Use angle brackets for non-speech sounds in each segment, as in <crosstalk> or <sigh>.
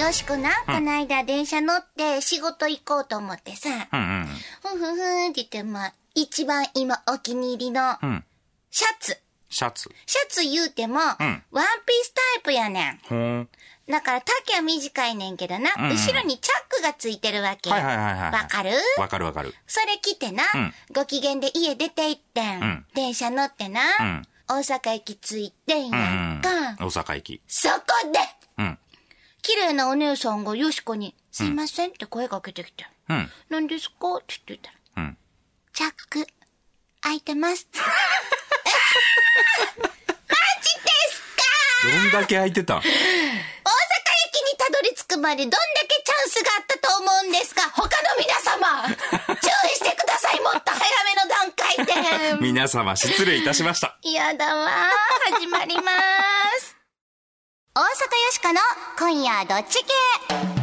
よしこな、この間電車乗って仕事行こうと思ってさ、うんうん。ふんふんふんって言って、まあ、一番今お気に入りの、うん。シャツ。シャツ。シャツ言うても、んワンピースタイプやねん。だから丈は短いねんけどな、んうん後ろにチャックがついてるわけ。はいはいはいはい。わかる？わかるわかる。それ着てな、うんご機嫌で家出て行ってん。ん電車乗ってな、うん大阪駅着いてんうんやうんん。か。大阪行き。そこで、うん。綺麗なお姉さんがよしこに、すいませんって声かけてきて。うん。何ですか？って言ってたら、うん。チャック、開いてます。<laughs> どんだけ空いてたん？大阪駅にたどり着くまでどんだけチャンスがあったと思うんですか？他の皆様 <laughs> 注意してくださいもっと早めの段階で <laughs> 皆様失礼いたしました。やだわ始まります大阪よしかの今夜どっち系。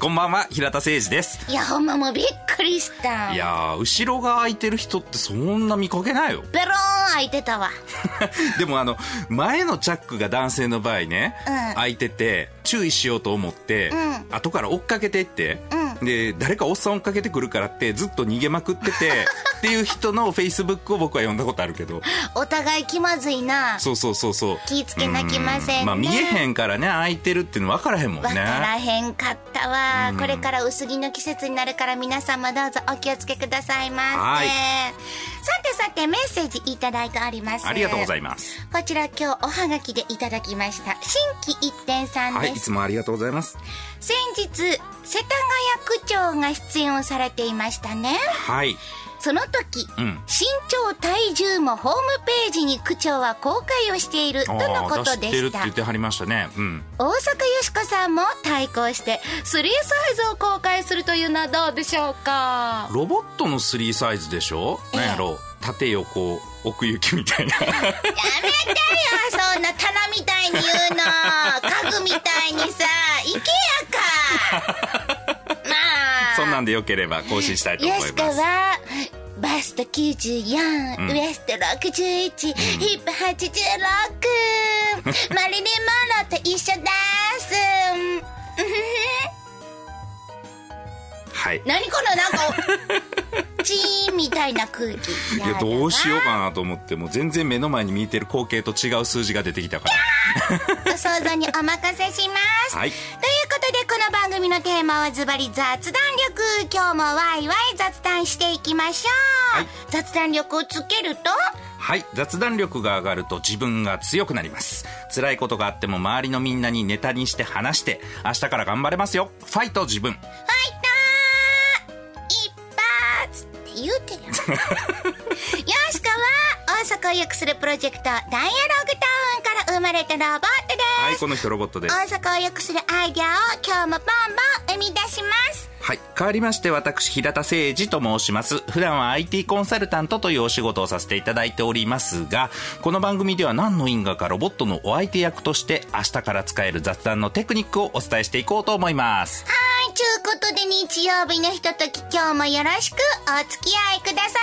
こんばんは、平田誠二です。いや、ほんまもうびっくりした。いやー、後ろが空いてる人ってそんな見かけないよ。ベローン開いてたわ。<laughs> でもあの、前のチャックが男性の場合ね、うん開いてて、注意しようと思って、ん後から追っかけていって、うで、誰かおっさん追っかけてくるからって、ずっと逃げまくってて、<laughs> っていう人のフェイスブックを僕は読んだことあるけど、お互い気まずいな。そうそうそうそう。気ぃつけなきませんねうまあ見えへんからね、開いてるっていうの分からへんもんね。わからへんかったわ。これから薄着の季節になるから皆様どうぞお気をつけくださいませ。はいさてさてメッセージいただいております。ありがとうございいます。こちら今日おはがきでいただきました。新規一点さんはい、いです。つもありがとうございます。先日、世田谷区長が出演をされていましたね。はい。その時、うん。身長体重もホームページに区長は公開をしているとのこと出してるってでした言ってはりましたね。うん。大阪よしこさんも対抗して3サイズを公開するというのはどうでしょうか？ロボットの3サイズでしょ？ええ。なんやろ。縦横奥行きみたいな。やめてよそんな棚みたいに言うの。家具みたいにさいけやか。まあ。<laughs> そんなんでよければ更新したいと思よしこいます。はバスト94、うん。ウエスト61、ヒップ86 <laughs> マリリン・モンローと一緒です。うんはい。何このなんか <laughs> チーンみたいな空気いや、どうしようかなと思って、もう全然目の前に見えてる光景と違う数字が出てきたから。ご想像にお任せします、<laughs> はいということでこの番組のテーマはズバリ雑談力今日もワイワイ雑談していきましょう、はい雑談力をつけると？はい。雑談力が上がると自分が強くなります。辛いことがあっても周りのみんなにネタにして話して、明日から頑張れますよ。ファイト自分。しこは大阪を良くするプロジェクトダイアログタウンから生まれたロボットです、はい、この人ロボットです。大阪を良くするアイデアを今日もボンボン生み出しますはい。変わりまして、私、平田誠二と申します。普段は IT コンサルタントというお仕事をさせていただいておりますが、この番組では何の因果かロボットのお相手役として、明日から使える雑談のテクニックをお伝えしていこうと思います。はい、ちゅうことで日曜日のひととき今日もよろしくお付き合いください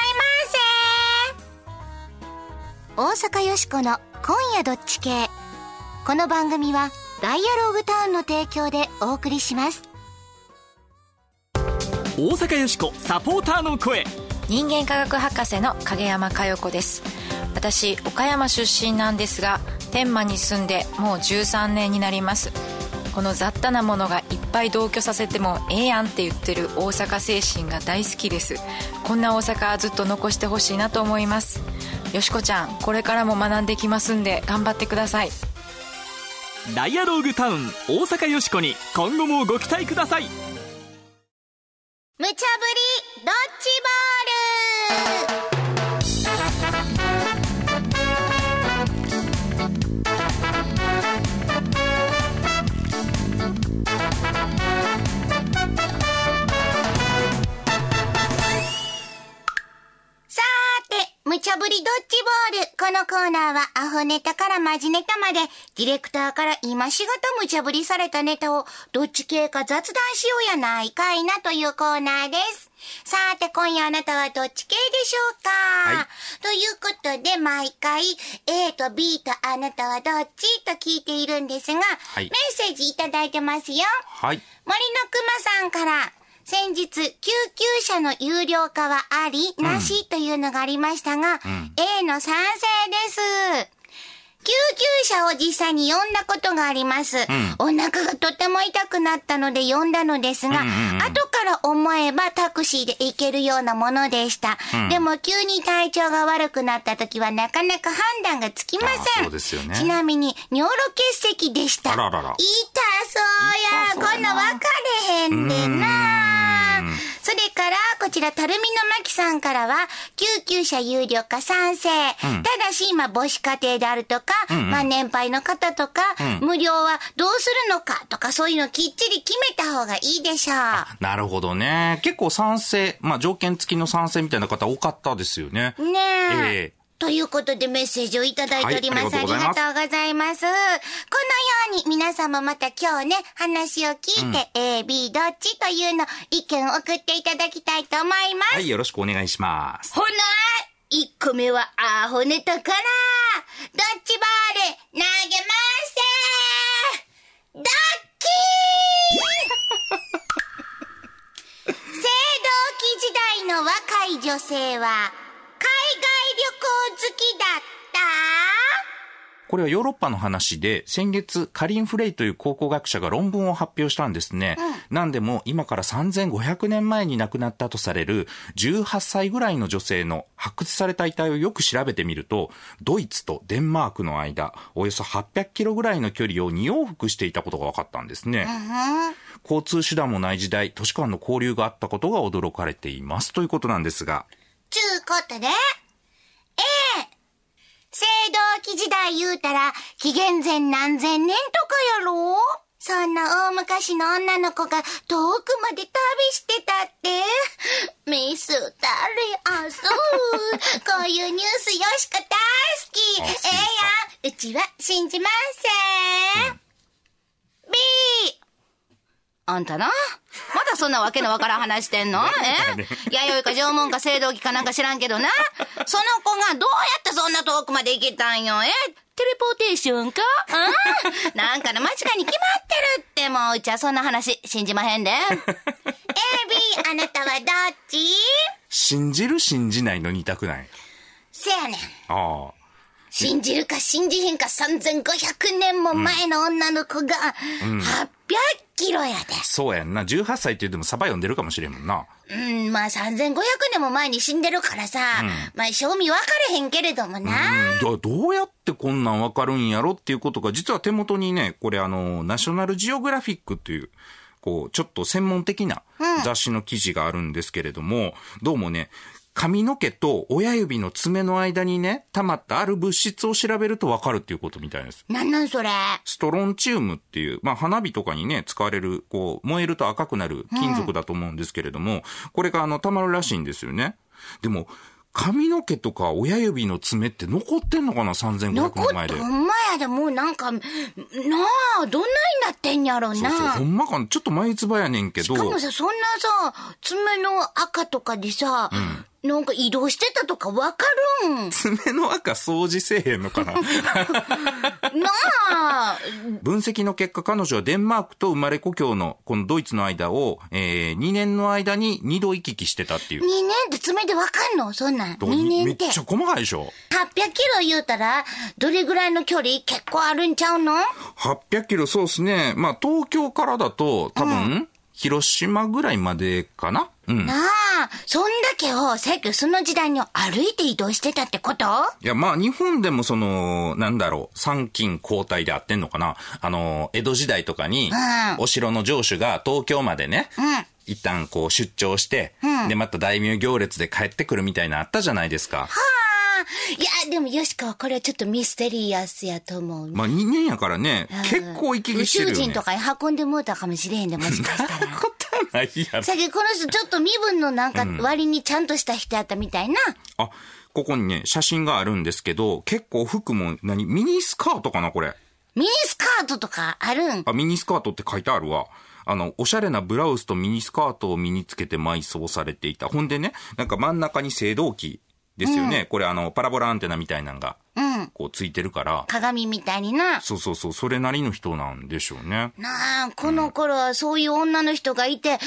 ませ。大阪よしこの今夜どっち系。この番組はダイアログタウンの提供でお送りします。大阪よしこサポーターの声人間科学博士の影山佳代子です私岡山出身なんですが天満に住んでもう13年になりますこの雑多なものがいっぱい同居させてもええやんって言ってる大阪精神が大好きです。こんな大阪ずっと残してほしいなと思います。よしこちゃんこれからも学んできますんで頑張ってください。ダイアローグタウン大阪よしこに今後もご期待ください。無茶ぶりドッジボさーて、無茶ぶりドッジボール。このココーナーはアホネタからマジネタまで、ディレクターから今しがた無茶ぶりされたネタをどっち系か雑談しようやないかいなというコーナーです。さて、今夜あなたはどっち系でしょうか、はいということで、毎回 A と B とあなたはどっちと聞いているんですが、いメッセージいただいてますよ。はい。森のくまさんから、先日、救急車の有料化はあり、なしというのがありましたが、A の賛成です。救急車を実際に呼んだことがあります。お腹がとても痛くなったので呼んだのですが、後から思えばタクシーで行けるようなものでした。でも急に体調が悪くなった時はなかなか判断がつきまあせん。ねちなみに、尿路結石でした。あららら痛そうや。こんなん分かれへんでな。ら、たるみのまきさんからは、救急車有料化賛成。ただし、今、母子家庭であるとか、まあ、年配の方とか、無料はどうするのかとか、そういうのきっちり決めた方がいいでしょう。なるほどね。結構賛成、まあ条件付きの賛成みたいな方多かったですよね。ねえ。ええということでメッセージをいただいております。はいありがとうございます。このように皆様また今日ね、話を聞いて、A、B どっちというの意見を送っていただきたいと思います。はい、よろしくお願いします。ほな、1個目はアホネタから、ドッジボール投げますドッキー青銅器時代の若い女性は、きだった？これはヨーロッパの話で、先月、カリン・フレイという考古学者が論文を発表したんですね。なんでも、今から3500年前に亡くなったとされる、18歳ぐらいの女性の発掘された遺体をよく調べてみると、ドイツとデンマークの間、およそ800キロぐらいの距離を2往復していたことが分かったんですね。交通手段もない時代、都市間の交流があったことが驚かれています。ということなんですが、ちゅうことで、A、青銅器時代言うたら、紀元前何千年とかやろ？そんな大昔の女の子が遠くまで旅してたって。ミスタリアス。こういうニュースよしか大好き。ええやん。うちは信じません。B。あんたなまだそんなわけのわからん話してんの？え？弥生か縄文か青銅器かなんか知らんけどな。その子がどうやってそんな遠くまで行けたんよ？え？テレポーテーションか？うん？<laughs> なんかの間違いに決まってるってもううちはそんな話信じまへんで。A、B、あなたはどっち？信じる信じないの二択ない？せやねん。ああ。信じるか信じへんか3500年も前の女の子が800キロやで。そうやんな。18歳って言ってもサバ読んでるかもしれんもんな。うん、まあ3500年も前に死んでるからさ、まあ正味分かれへんけれどもな。うん、どどうやってこんなんわかるんやろっていうことが、実は手元にね、これあの、ナショナルジオグラフィックっていう、こう、ちょっと専門的な雑誌の記事があるんですけれども、どうもね、髪の毛と親指の爪の間にね、溜まったある物質を調べるとわかるっていうことみたいです。なんなんそれ？ストロンチウムっていう、まあ花火とかにね、使われる、こう、燃えると赤くなる金属だと思うんですけれども、これがあの、溜まるらしいんですよね。でも、髪の毛とか親指の爪って残ってんのかな ?3500 残って年前で。ほんまやで、もうなんか、なあ、どんなになってんやろな。そうそう、ほんまかな？ちょっと眉唾やねんけどしか、もさ、そんなさ、爪の赤とかでさ、なんか移動してたとかわかるん。爪の赤掃除せえへんのかな？<laughs> なあ、分析の結果、彼女はデンマークと生まれ故郷のこのドイツの間を、えー、2年の間に2度行き来してたっていう。2年って爪でわかんの？そんなん。ど2年って。めっちゃ細かいでしょ？800キロ言うたら、どれぐらいの距離結構あるんちゃうの？800キロ、そうですね。まあ、東京からだと、多分、広島ぐらいまでかな？うん。なあ、そんだけを、さっきその時代に歩いて移動してたってこと？いや、まあ、日本でもその、なんだろう、参勤交代であってんのかな？あの、江戸時代とかに、うんお城の城主が東京までね、うん。一旦こう出張して、で、また大名行列で帰ってくるみたいなのあったじゃないですか。ああ、いや、でもよしかはこれはちょっとミステリアスやと思う。まあ、2年やからね、結構行き来してるよね。宇宙人とかに運んでもうたかもしれへんで、もしかしたら。<laughs> ないやろさっきこの人ちょっと身分のなんか割にちゃんとした人やったみたいな。あ、ここにね、写真があるんですけど、結構服も何、ミニスカートかな、これ。ミニスカートとかあるん？あ、ミニスカートって書いてあるわ。あの、おしゃれなブラウスとミニスカートを身につけて埋葬されていた。ほんでね、なんか真ん中に青銅器ですよね。これあの、パラボラアンテナみたいなのが、うん。こうついてるから。鏡みたいにな。そうそうそう、それなりの人なんでしょうね。なあ、この頃はそういう女の人がいて、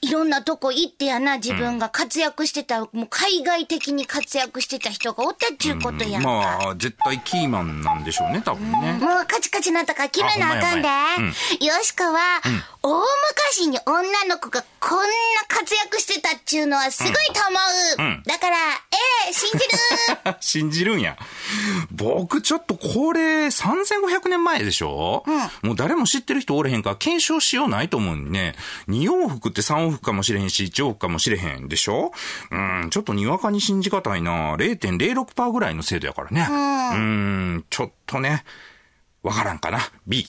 いろんなとこ行ってやな、自分が活躍してた、もう海外的に活躍してた人がおったっちゅうことやんか。まあ、絶対キーマンなんでしょうね、多分ね。もうカチカチなったから決めなあかんで。よしこは、大昔に女の子がこんな活躍してたっちゅうのはすごいと思う。うんだから、ええ信じる。<laughs> 信じるんや。僕ちょっとこれ3500年前でしょ、もう誰も知ってる人おれへんから検証しようないと思うんね。2往復って3往復かもしれへんし、1往復かもしれへんでしょ？うん、ちょっとにわかに信じがたいな。0.06%ぐらいの精度やからね。うん、ちょっとね、わからんかな。B。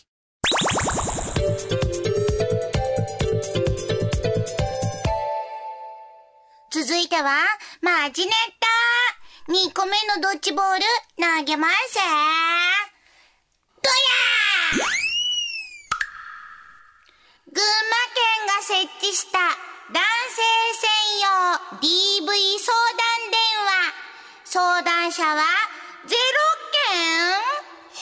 続いては、マジネット二個目のドッジボール投げますどやー群馬県が設置した男性専用 DV 相談電話。相談者は0件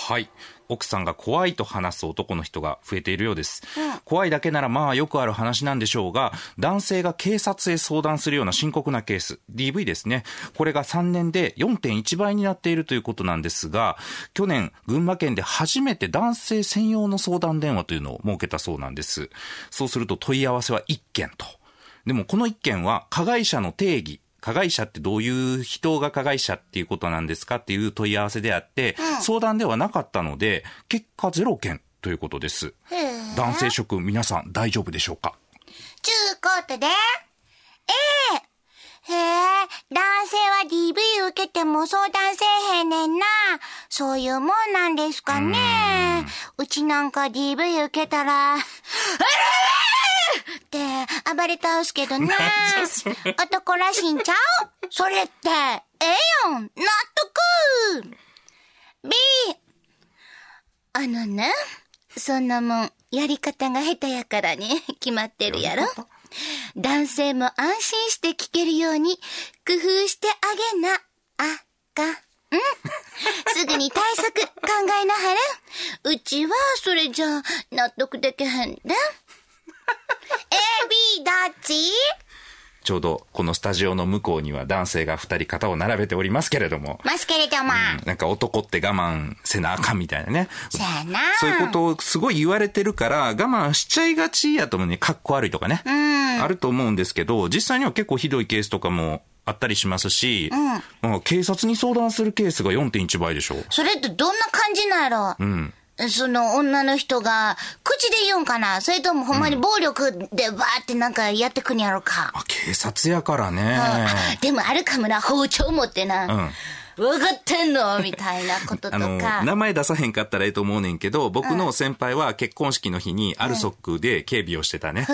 はい。奥さんが怖いと話す男の人が増えているようです。怖いだけならまあよくある話なんでしょうが、男性が警察へ相談するような深刻なケース、DV ですね。これが3年で4.1倍になっているということなんですが、去年、群馬県で初めて男性専用の相談電話というのを設けたそうなんです。そうすると問い合わせは1件と。でもこの1件は加害者の定義、加害者ってどういう人が加害者っていうことなんですかっていう問い合わせであって、相談ではなかったので、結果ゼロ件ということです。男性諸君皆さん大丈夫でしょうか？ちゅうことで、ええへえ、男性は DV 受けても相談せえへんねんな。そういうもんなんですかね。うちなんか DV 受けたら、あ <laughs> らって暴れ倒すけどね。<laughs> 男らしいんちゃう？それって、ええやん納得 !B! あのね、そんなもん、やり方が下手やからに <laughs> 決まってるやろ男性も安心して聞けるように工夫してあげな、あかん。すぐに対策考えなはれ。うちはそれじゃ納得できへんで。A, B どっち？ちょうどこのスタジオの向こうには男性が二人肩を並べておりますけれども、ますけれども。なんか男って我慢せなあかんみたいなね。そやな。そういうことをすごい言われてるから、我慢しちゃいがちやと思うね。かっこ悪いとかね。あると思うんですけど、実際には結構ひどいケースとかもあったりしますし、まあ警察に相談するケースが4.1倍でしょ。それってどんな感じなんやろ？うん。その女の人が、口で言うんかな？それともほんまに暴力でバーってなんかやってくんやろか、まあ、警察やからね。でもあるかもな、包丁持ってな。分かってんのみたいなこととあの、か。名前出さへんかったらええと思うねんけど、僕の先輩は結婚式の日にアルソックで警備をしてたね。<laughs>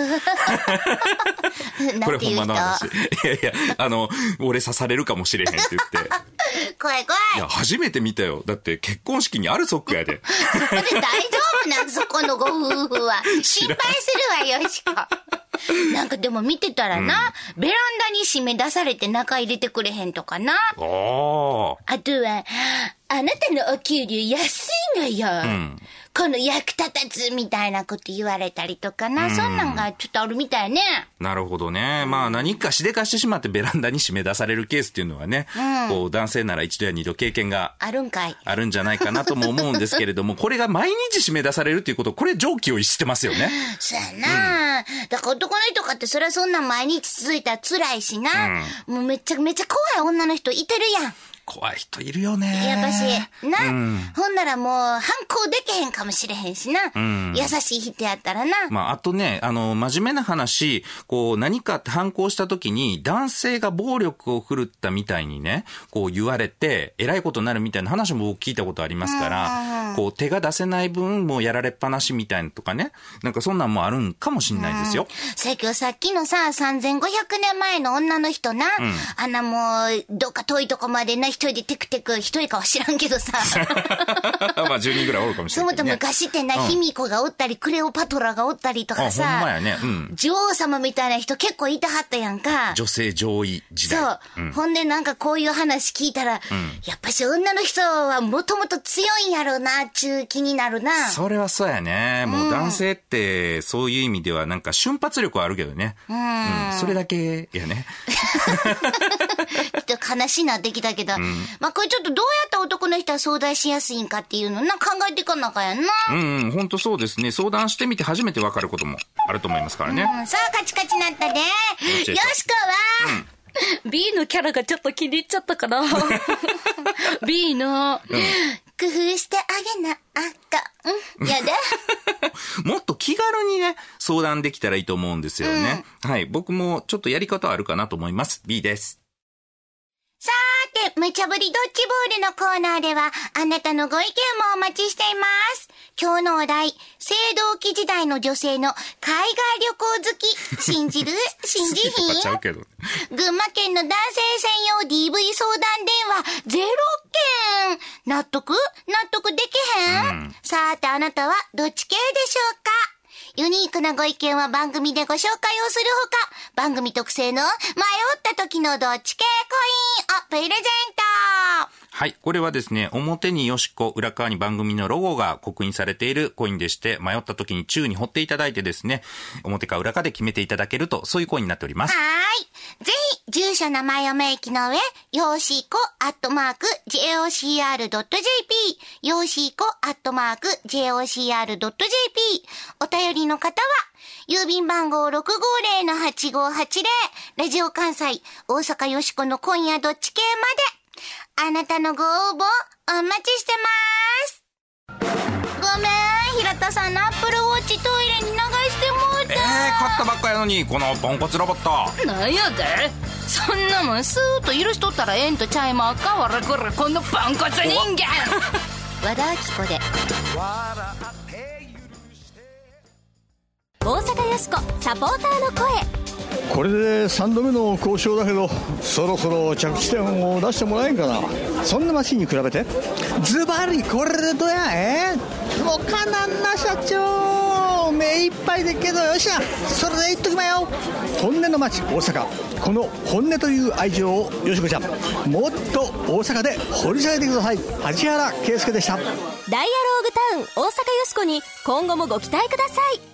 これほんまの話。いやいや、あの、俺刺されるかもしれへんって言って。<laughs> 怖い怖い。いや、初めて見たよ。だって結婚式にアルソックやで。<laughs> そこで大丈夫なん？そこのご夫婦は。心配するわよしこ。<laughs> なんかでも見てたらな、ベランダに締め出されて中入れてくれへんとかな。あとは、あなたのお給料安いのよ。この役立たずみたいなこと言われたりとかな。そんなんがちょっとあるみたいね。なるほどね。まあ何かしでかしてしまってベランダに締め出されるケースっていうのはね、こう男性なら一度や二度経験があるんかい。あるんじゃないかなとも思うんですけれども、<laughs> これが毎日締め出されるっていうこと、これ常軌を逸してますよね。<laughs> そやな、だから男の人かってそりゃそんなん毎日続いたら辛いしな。もうめっちゃめっちゃ怖い女の人いてるやん。怖い人いるよね。やっぱし、な、うんほんならもう、反抗できへんかもしれへんしな。ん優しい人やったらな。まあ、あとね、あの、真面目な話、こう、何か反抗した時に、男性が暴力を振るったみたいにね、こう言われて、偉いことになるみたいな話も僕聞いたことありますから、こう、手が出せない分、もうやられっぱなしみたいなとかね、なんかそんなんもあるんかもしんないですよ。さっきさっきのさ、3500年前の女の人な、あんなもう、どっか遠いとこまでな、一人でテクテク、一人かは知らんけどさ。<laughs> まあ、10人ぐらいおるかもしれないけど、ね。昔ってな、うん卑弥呼がおったり、クレオパトラがおったりとかあ、ほんさ、まやね。うん。女王様みたいな人結構いてはったやんか。女性上位時そ代。う、ほんでなんかこういう話聞いたら、やっぱし女の人はもともと強いんやろうな、中気になるな。それはそうやね。もう男性って、そういう意味ではなんか瞬発力はあるけどね。うん。それだけやね。<laughs> ちょっと悲しいなってきたけど、まあこれちょっとどうやったら男の人は相談しやすいんかっていうのな、考えていかなあかんやんな。うん、うん、本当そうですね。相談してみて初めてわかることもあると思いますからね。うん、さあカチカチなったで。よっしこは、B のキャラがちょっと気に入っちゃったかな B <laughs> の、工夫してあげなあかん。うん、やで。<laughs> もっと気軽にね、相談できたらいいと思うんですよね。はい。僕もちょっとやり方あるかなと思います。B です。さて、無茶ぶりドッジボールのコーナーでは、あなたのご意見もお待ちしています。今日のお題、青銅器時代の女性の海外旅行好き。信じる？<laughs> 信じひん。群馬県の男性専用 DV 相談電話ゼロ件。納得？納得できへん、さてあなたはどっち系でしょうか？ユニークなご意見は番組でご紹介をするほか、番組特製の迷った時のどっち系コインをプレゼントはい。これはですね、表によしこ、裏側に番組のロゴが刻印されているコインでして、迷った時に宙に掘っていただいてですね、表か裏かで決めていただけると、そういうコインになっております。はーい。ぜひ、住所名前を明記の上、よーしーこ、アットマーク、jocr.jp、よーしーこ、アットマーク、jocr.jp、お便りの方は、郵便番号650-8580、ラジオ関西、大阪よしこの今夜どっち系まで、あなたのご応募、お待ちしてます。ごめん、平田さんのアップルウォッチトイレに流してもうた。えー、買ったばっかやのに、このポンコツロボット。なんやでそんなもんスーッと許しとったらええんとちゃいまうか？わらこらこのポンコツ人間和田アキ子で。大阪よしこサポーターの声。これで3度目の交渉だけどそろそろ着地点を出してもらえんかな。そんなマシンに比べて？ズバリこれでどや？え？もうかなんな社長。目いっぱいでっけどよっしゃ。それで言っときまよ。本音の街大阪。この本音という愛情をよしこちゃん。もっと大阪で掘り下げてください。梶原圭介でした。ダイアローグタウン大阪よしこに今後もご期待ください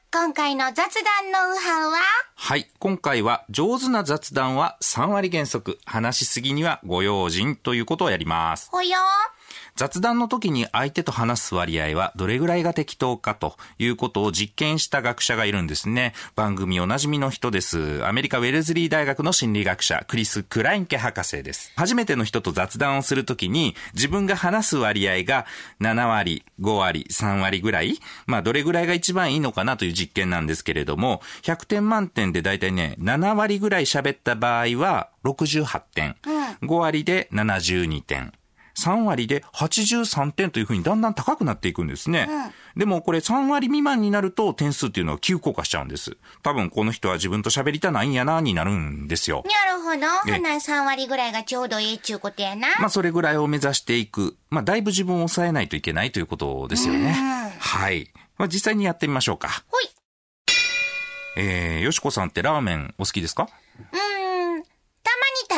今回の雑談ノウハウは？はい。今回は、上手な雑談は3割原則。話しすぎにはご用心ということをやります。ほよ雑談の時に相手と話す割合はどれぐらいが適当かということを実験した学者がいるんですね。番組おなじみの人です。アメリカウェルズリー大学の心理学者、クリス・クラインケ博士です。初めての人と雑談をするときに自分が話す割合が7割、5割、3割ぐらいまあどれぐらいが一番いいのかなという実験なんですけれども、100点満点でだいたいね、7割ぐらい喋った場合は68点。5割で72点。3割で83点というふうにだんだん高くなっていくんですね。でもこれ3割未満になると点数っていうのは急降下しちゃうんです。多分この人は自分と喋りたないんやなになるんですよ。なるほど。えほな3割ぐらいがちょうどいいっちゅうことやな。まあそれぐらいを目指していく。まあだいぶ自分を抑えないといけないということですよね。はい。まあ実際にやってみましょうか。ほい。えー、よしこさんってラーメンお好きですか？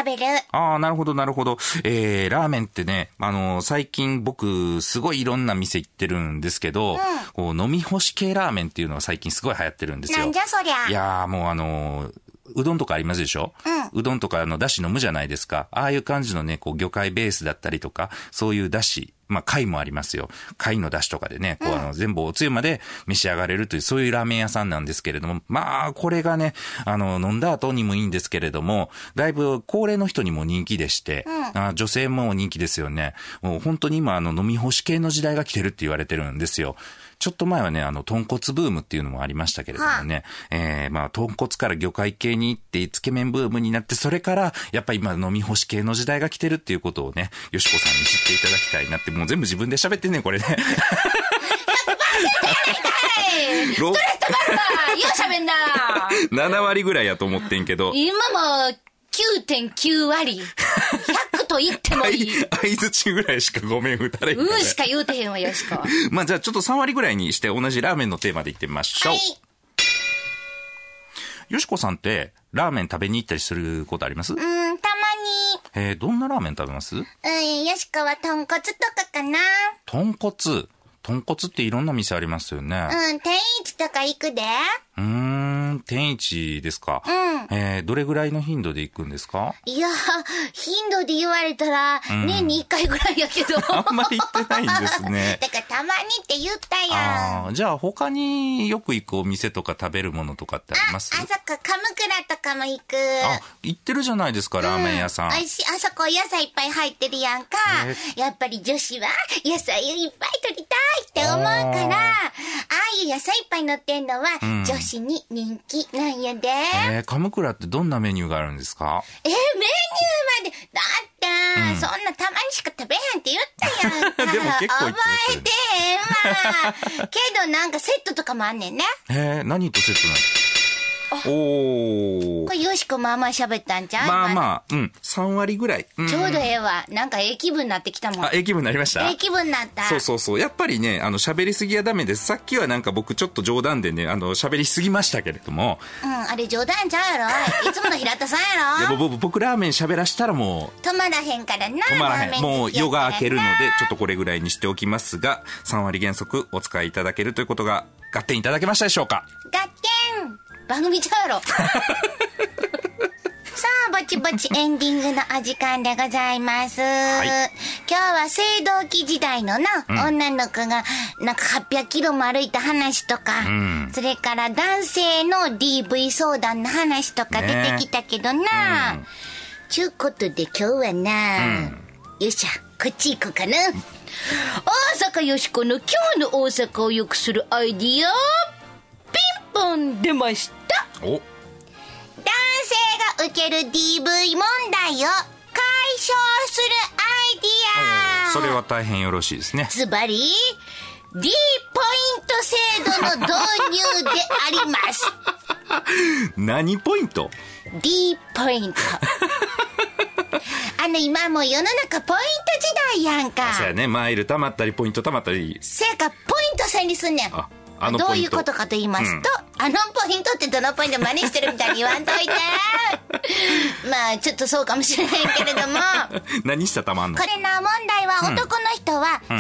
食べる。ああ、なるほど、なるほど。えー、ラーメンってね、あの最近僕、すごいいろんな店行ってるんですけど、こう飲み干し系ラーメンっていうのが最近すごい流行ってるんですよ。なんじゃそりゃ。いやーもうあのーうどんとかありますでしょ？うどんとかあの、だし飲むじゃないですか。ああいう感じのね、こう、魚介ベースだったりとか、そういうだし、まあ、貝もありますよ。貝のだしとかでね、こう、あの、全部おつゆまで召し上がれるという、そういうラーメン屋さんなんですけれども、まあ、これがね、あの、飲んだ後にもいいんですけれども、だいぶ高齢の人にも人気でして、あ女性も人気ですよね。もう本当に今、あの、飲み干し系の時代が来てるって言われてるんですよ。ちょっと前はね、あの、豚骨ブームっていうのもありましたけれどもね、えー、まあ、豚骨から魚介系に行って、つけ麺ブームになって、それから、やっぱり今飲み干し系の時代が来てるっていうことをね、よしこさんに知っていただきたいなって、もう全部自分で喋ってんねこれね。はい。ろああ、ようしゃべんな。<laughs> 7割ぐらいやと思ってんけど、今も9.9割。100と言ってもいい。相づちぐらいしかごめん打たれへんうんしか言うてへんわ、よしこ。<laughs> まあじゃあちょっと3割ぐらいにして同じラーメンのテーマでいってみましょう。はい。よしこさんって、ラーメン食べに行ったりすることあります？うん、たまに。えー、どんなラーメン食べます？うん、よしこは豚骨とかかな。豚骨。豚骨っていろんな店ありますよね。うん、天一とか行くで。うーん、天一ですか。うんえー、どれぐらいの頻度で行くんですか？いや、頻度で言われたら、年に1回ぐらいやけど。あんまり行ってないんですね。<laughs> だからたまにって言ったやん。ああ、じゃあ他によく行くお店とか食べるものとかってあります？あそこ、鎌倉とかも行く。あ、行ってるじゃないですか、ラーメン屋さん。美味しい。あそこ野菜いっぱい入ってるやんか。やっぱり女子は野菜をいっぱい取りたいって思うから、ああいう野菜いっぱい乗ってんのは、ん女子に人気なんやで。えー、鎌倉ってどんなメニューがあるんですか？え、メニューまで、だって、そんなたまにしか食べへんって言ったやんか。<laughs> でも結構言ってますえてへんわ。けどなんかセットとかもあんねんね。えー、何とセットなんですか？おーこ。れよしこまあまあ喋ったんじゃんまああ。まあ、うん、3割ぐらい。うんちょうどええわ。なんかええ気分になってきたもん。あ、ええ気分になりました？ええ気分になった。そうそうそう。やっぱりね、あの、喋りすぎはダメです。さっきはなんか僕ちょっと冗談でね、あの、喋りすぎましたけれども、うん、あれ冗談ちゃうやろ。<laughs> いつもの平田さんいやろ。や僕僕ラーメン喋らしたらもう、止まらへんからな。止まらへん。もう夜が明けるので、ちょっと。とこれぐらいにしておきますが、3割原則お使いいただけるということが、合点いただけましたでしょうか？ガッテン番組ちゃうやろ。<laughs> さあ、ぼちぼちエンディングのお時間でございます。い今日は青銅器時代のな、女の子がなんか800キロも歩いた話とか、んそれから男性の DV 相談の話とか出てきたけどな。ちゅうことで今日はな、よっしゃ、こっち行こうかな。大阪よしこの今日の大阪を良くするアイディア、ピンポン出ました。お、男性が受ける DV 問題を解消するアイディア。それは大変よろしいですね。ズバリ D ポイント制度の導入であります。<laughs> 何ポイント？D ポイント。あの今もう世の中ポイント時代やんか。そうやね、マイル貯まったり、ポイント貯まったり。せやからポイント制にすんねん。ああのどういうことかと言いますと、あのポイントってどのポイント真似してるみたいに言わんといて。<laughs> まあちょっとそうかもしれないけれども。<laughs> 何したらたまんの？これの問題は男の人は相談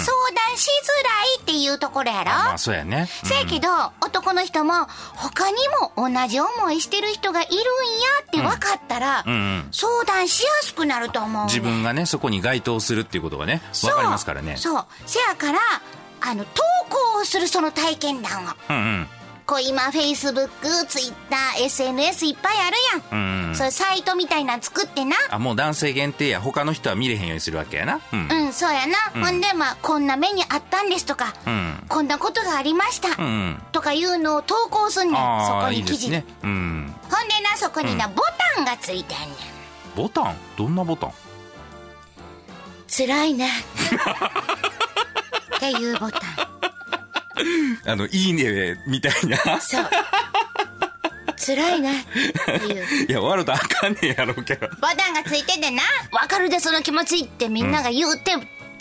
しづらいっていうところやろ、まあ、そうやね。せやけど、男の人も他にも同じ思いしてる人がいるんやって分かったら、うん。うん相談しやすくなると思う。ねん自分がね、そこに該当するっていうことがね、わかりますからね。そう。せやからあの投稿をするその体験談をうんうん。こう今フェイスブックツイッター SNS いっぱいあるやん、うんうん。そういうサイトみたいなの作ってなあ、もう男性限定や、他の人は見れへんようにするわけやな。うん。うんそうやな、ほんでまあこんな目にあったんですとか、うん。こんなことがありました、うんうん。とかいうのを投稿すんねんそこに記事いですね。うん。ほんでなそこにな、ボタンがついてんねんボタン？どんなボタン？辛いね <laughs> っていうボタン。<laughs> あの、いいね、みたいな。そう。辛いねっていう。<laughs> いや、悪とあかんねんやろうけど。ボタンがついててな。わかるでその気持ちってみんなが言うて、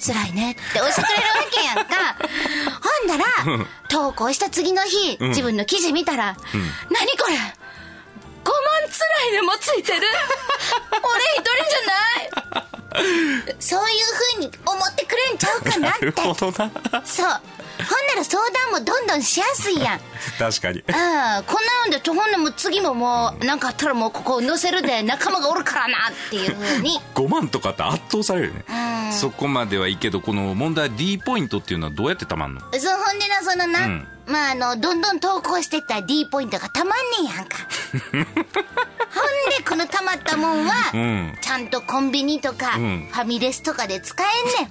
辛いねって押してくれるわけやんか。ほんだら投稿した次の日、ん。自分の記事見たら「何これ？5万辛いねもついてる。<laughs> 俺一人じゃないそういう風に思ってくれんちゃうかななって。るほどな。そう。ほんなら相談もどんどんしやすいやん。<laughs> 確かに。ああこんなのでほんのもう次ももうなんかあったらもうここ載せるで仲間がおるからなっていう風に。<laughs> 5万とかって圧倒されるよね。そこまではいいけど、この問題 D ポイントっていうのはどうやってたまんの？そうほんでなそのな、うんまああのどんどん投稿してったら D ポイントがたまんねんやんか。<laughs> ほんでこのたまったもんは、うん。ちゃんとコンビニとか、ん。ファミレスとかで使えんね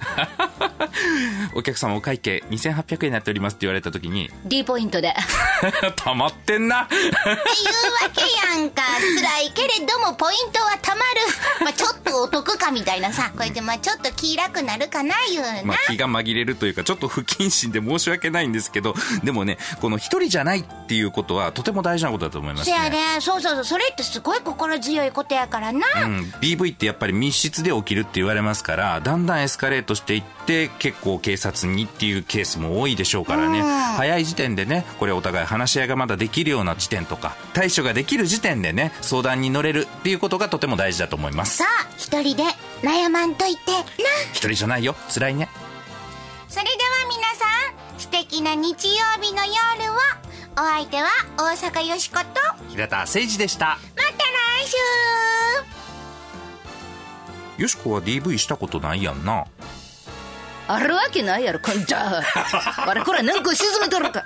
ん。<laughs> お客様お会計2800円になっておりますって言われた時に、D ポイントで。<laughs> 溜まってんな。っていうわけやんか。辛いけれどもポイントはたまる、まあ、ちょっとお得かみたいなさこれでまあちょっと気楽なるかないうな、まあ、気が紛れるというか、ちょっと不謹慎で申し訳ないんですけど、でもね、この一人じゃないっていうことは、とても大事なことだと思いますそやね。ねそうそうそうそれってすごい心強いことやからな、うん、BV ってやっぱり密室で起きるって言われますからだんだんエスカレートしていって結構警察にっていうケースも多いでしょうからね。早い時点でねこれお互い話し合いがまだできるような時点とか対処ができる時点でね相談に乗れるっていうことがとても大事だと思います。さあ一人で悩まんといてな。一人じゃないよ。辛いね。それでは皆さん素敵な日曜日の夜をお相手は大阪よしこと。ま平田誠二でした。た来週。よしこは DV したことないやんな。あるわけないやろこんじゃ。<laughs> あれこれ何個沈めとるか。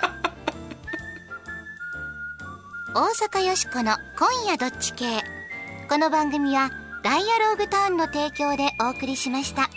大阪よしこの今夜どっち系。この番組はダイアローグターンの提供でお送りしました。